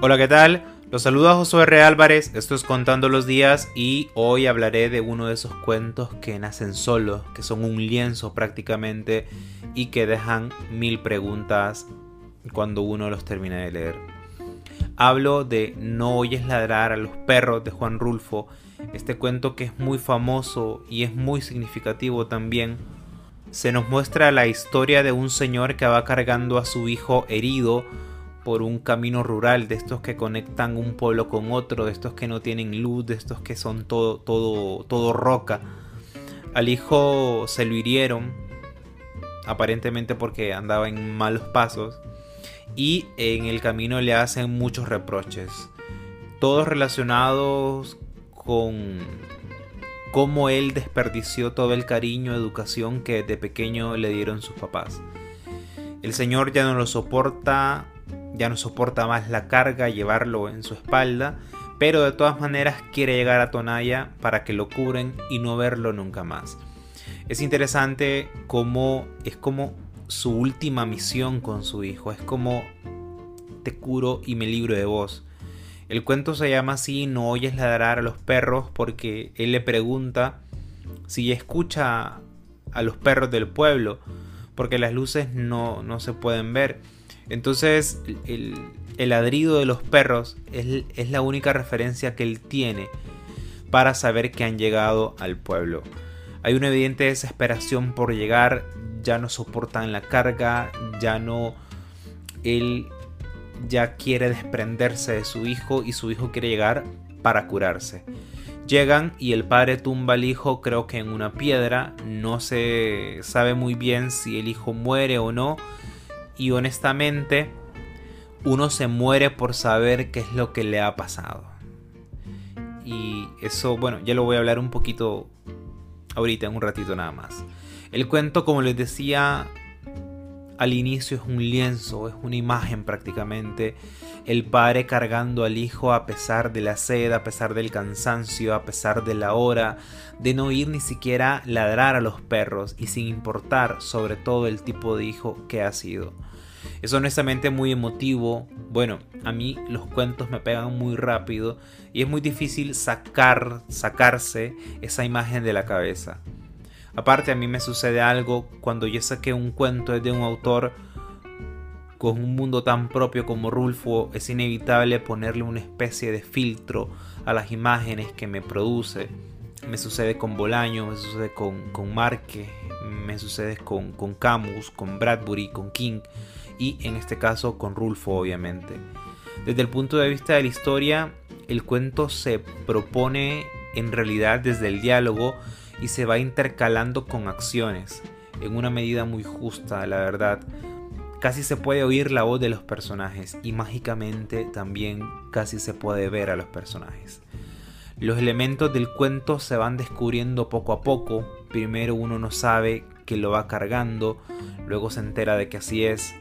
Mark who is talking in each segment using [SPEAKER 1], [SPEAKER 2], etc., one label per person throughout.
[SPEAKER 1] Hola, ¿qué tal? Los saluda Josué R. Álvarez, esto es Contando los Días y hoy hablaré de uno de esos cuentos que nacen solos, que son un lienzo prácticamente y que dejan mil preguntas cuando uno los termina de leer. Hablo de No oyes ladrar a los perros de Juan Rulfo, este cuento que es muy famoso y es muy significativo también. Se nos muestra la historia de un señor que va cargando a su hijo herido por un camino rural, de estos que conectan un pueblo con otro, de estos que no tienen luz, de estos que son todo, todo, todo roca. Al hijo se lo hirieron, aparentemente porque andaba en malos pasos, y en el camino le hacen muchos reproches, todos relacionados con cómo él desperdició todo el cariño, educación que de pequeño le dieron sus papás. El Señor ya no lo soporta, ya no soporta más la carga, llevarlo en su espalda, pero de todas maneras quiere llegar a Tonaya para que lo cubren y no verlo nunca más. Es interesante cómo es como su última misión con su hijo, es como te curo y me libro de vos. El cuento se llama así, no oyes ladrar a los perros porque él le pregunta si escucha a los perros del pueblo, porque las luces no, no se pueden ver. Entonces el, ladrido de los perros es, la única referencia que él tiene para saber que han llegado al pueblo. Hay una evidente desesperación por llegar, ya no soportan la carga, ya no... Él ya quiere desprenderse de su hijo y su hijo quiere llegar para curarse. Llegan y el padre tumba al hijo creo que en una piedra, no se sabe muy bien si el hijo muere o no, y honestamente uno se muere por saber qué es lo que le ha pasado. Y eso, bueno, ya lo voy a hablar un poquito ahorita, en un ratito nada más. El cuento, como les decía al inicio, es un lienzo, es una imagen prácticamente. El padre cargando al hijo a pesar de la sed, a pesar del cansancio, a pesar de la hora, de no ir ni siquiera ladrar a los perros y sin importar sobre todo el tipo de hijo que ha sido. Es honestamente muy emotivo. Bueno, a mí los cuentos me pegan muy rápido y es muy difícil sacar, sacarse esa imagen de la cabeza. Aparte a mí me sucede algo cuando yo sé que un cuento de un autor con un mundo tan propio como Rulfo, es inevitable ponerle una especie de filtro a las imágenes que me produce. Me sucede con Bolaño, me sucede con, con Marque, me sucede con, con Camus, con Bradbury, con King y en este caso con Rulfo obviamente. Desde el punto de vista de la historia, el cuento se propone en realidad desde el diálogo y se va intercalando con acciones, en una medida muy justa, la verdad. Casi se puede oír la voz de los personajes y mágicamente también casi se puede ver a los personajes. Los elementos del cuento se van descubriendo poco a poco. Primero uno no sabe que lo va cargando, luego se entera de que así es,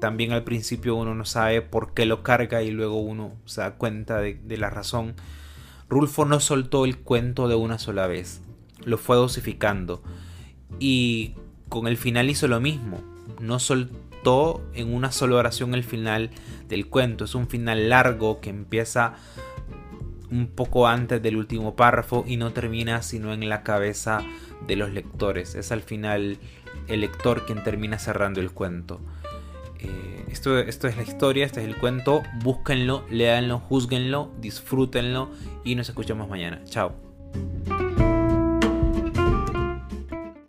[SPEAKER 1] también al principio uno no sabe por qué lo carga y luego uno se da cuenta de, la razón. Rulfo no soltó el cuento de una sola vez, lo fue dosificando y con el final hizo lo mismo, no soltó en una sola oración el final del cuento, es un final largo que empieza un poco antes del último párrafo y no termina sino en la cabeza de los lectores, es al final el lector quien termina cerrando el cuento. Eh, esto, esto es la historia, este es el cuento. Búsquenlo, léanlo, juzguenlo, disfrútenlo y nos escuchamos mañana. Chao.